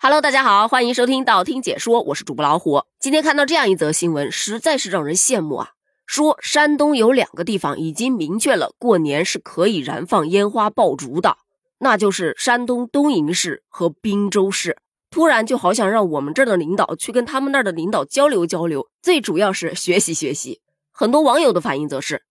Hello，大家好，欢迎收听道听解说，我是主播老虎。今天看到这样一则新闻，实在是让人羡慕啊！说山东有两个地方已经明确了过年是可以燃放烟花爆竹的，那就是山东东营市和滨州市。突然就好想让我们这儿的领导去跟他们那儿的领导交流交流，最主要是学习学习。很多网友的反应则是：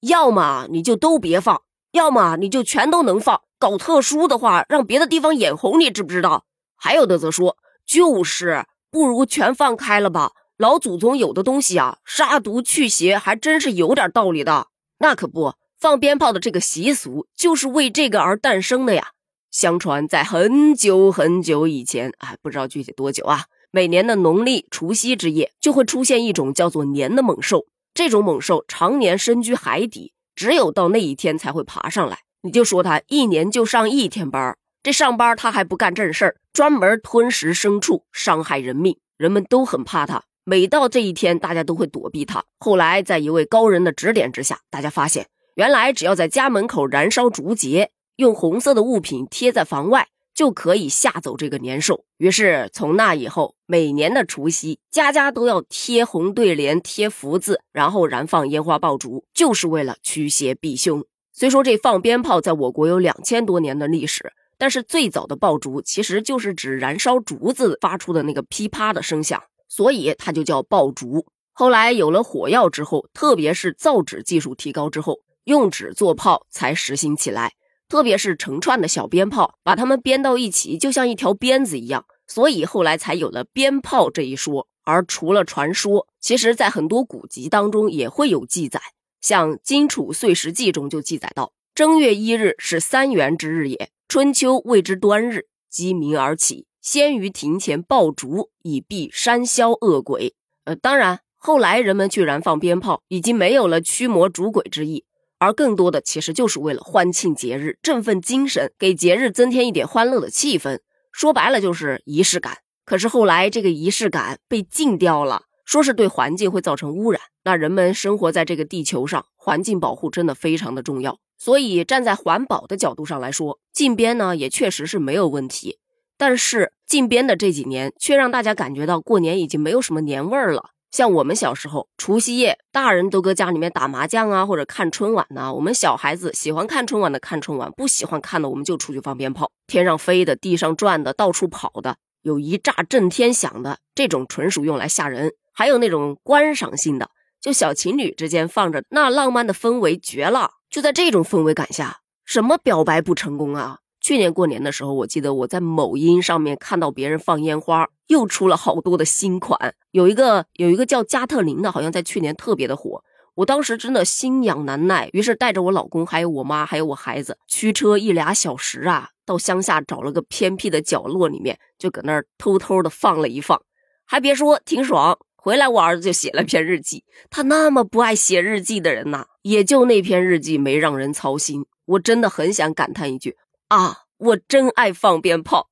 要么你就都别放，要么你就全都能放。搞特殊的话，让别的地方眼红，你知不知道？还有的则说，就是不如全放开了吧。老祖宗有的东西啊，杀毒去邪，还真是有点道理的。那可不，放鞭炮的这个习俗就是为这个而诞生的呀。相传在很久很久以前，哎，不知道具体多久啊。每年的农历除夕之夜，就会出现一种叫做年的猛兽。这种猛兽常年深居海底，只有到那一天才会爬上来。你就说它一年就上一天班儿这上班他还不干正事儿，专门吞食牲畜，伤害人命，人们都很怕他。每到这一天，大家都会躲避他。后来在一位高人的指点之下，大家发现，原来只要在家门口燃烧竹节，用红色的物品贴在房外，就可以吓走这个年兽。于是从那以后，每年的除夕，家家都要贴红对联、贴福字，然后燃放烟花爆竹，就是为了驱邪避凶。虽说这放鞭炮在我国有两千多年的历史。但是最早的爆竹其实就是指燃烧竹子发出的那个噼啪的声响，所以它就叫爆竹。后来有了火药之后，特别是造纸技术提高之后，用纸做炮才实行起来。特别是成串的小鞭炮，把它们编到一起，就像一条鞭子一样，所以后来才有了鞭炮这一说。而除了传说，其实在很多古籍当中也会有记载，像《荆楚岁时记》中就记载到：正月一日是三元之日也。春秋谓之端日，鸡鸣而起，先于庭前爆竹，以避山魈恶鬼。呃，当然，后来人们去燃放鞭炮，已经没有了驱魔逐鬼之意，而更多的其实就是为了欢庆节日，振奋精神，给节日增添一点欢乐的气氛。说白了就是仪式感。可是后来这个仪式感被禁掉了，说是对环境会造成污染。那人们生活在这个地球上，环境保护真的非常的重要。所以，站在环保的角度上来说，禁鞭呢也确实是没有问题。但是，禁鞭的这几年却让大家感觉到过年已经没有什么年味儿了。像我们小时候，除夕夜，大人都搁家里面打麻将啊，或者看春晚呢。我们小孩子喜欢看春晚的看春晚，不喜欢看的我们就出去放鞭炮，天上飞的，地上转的，到处跑的，有一炸震天响的，这种纯属用来吓人。还有那种观赏性的，就小情侣之间放着，那浪漫的氛围绝了。就在这种氛围感下，什么表白不成功啊？去年过年的时候，我记得我在某音上面看到别人放烟花，又出了好多的新款。有一个有一个叫加特林的，好像在去年特别的火。我当时真的心痒难耐，于是带着我老公、还有我妈、还有我孩子，驱车一俩小时啊，到乡下找了个偏僻的角落里面，就搁那儿偷偷的放了一放。还别说，挺爽。回来，我儿子就写了篇日记。他那么不爱写日记的人呐，也就那篇日记没让人操心。我真的很想感叹一句啊，我真爱放鞭炮。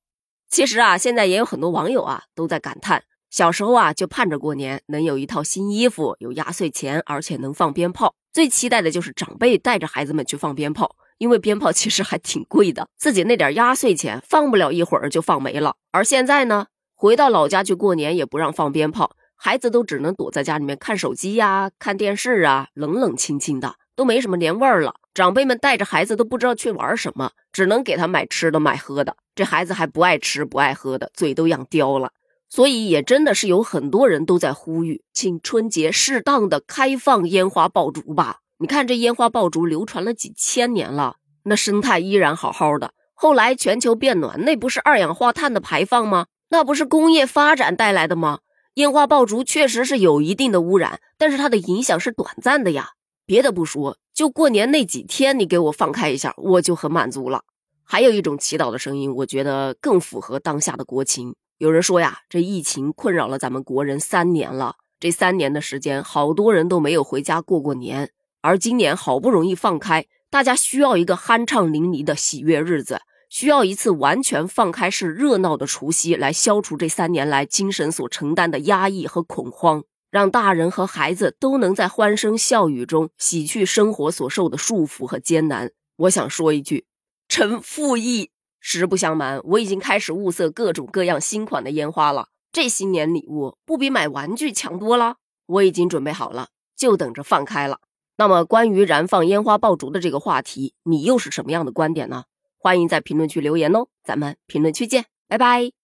其实啊，现在也有很多网友啊都在感叹，小时候啊就盼着过年能有一套新衣服，有压岁钱，而且能放鞭炮。最期待的就是长辈带着孩子们去放鞭炮，因为鞭炮其实还挺贵的，自己那点压岁钱放不了一会儿就放没了。而现在呢，回到老家去过年也不让放鞭炮。孩子都只能躲在家里面看手机呀、看电视啊，冷冷清清的，都没什么年味儿了。长辈们带着孩子都不知道去玩什么，只能给他买吃的、买喝的。这孩子还不爱吃、不爱喝的，嘴都养刁了。所以也真的是有很多人都在呼吁，请春节适当的开放烟花爆竹吧。你看这烟花爆竹流传了几千年了，那生态依然好好的。后来全球变暖，那不是二氧化碳的排放吗？那不是工业发展带来的吗？烟花爆竹确实是有一定的污染，但是它的影响是短暂的呀。别的不说，就过年那几天，你给我放开一下，我就很满足了。还有一种祈祷的声音，我觉得更符合当下的国情。有人说呀，这疫情困扰了咱们国人三年了，这三年的时间，好多人都没有回家过过年，而今年好不容易放开，大家需要一个酣畅淋漓的喜悦日子。需要一次完全放开式热闹的除夕，来消除这三年来精神所承担的压抑和恐慌，让大人和孩子都能在欢声笑语中洗去生活所受的束缚和艰难。我想说一句：臣附议。实不相瞒，我已经开始物色各种各样新款的烟花了。这新年礼物不比买玩具强多了？我已经准备好了，就等着放开了。那么，关于燃放烟花爆竹的这个话题，你又是什么样的观点呢？欢迎在评论区留言哦，咱们评论区见，拜拜。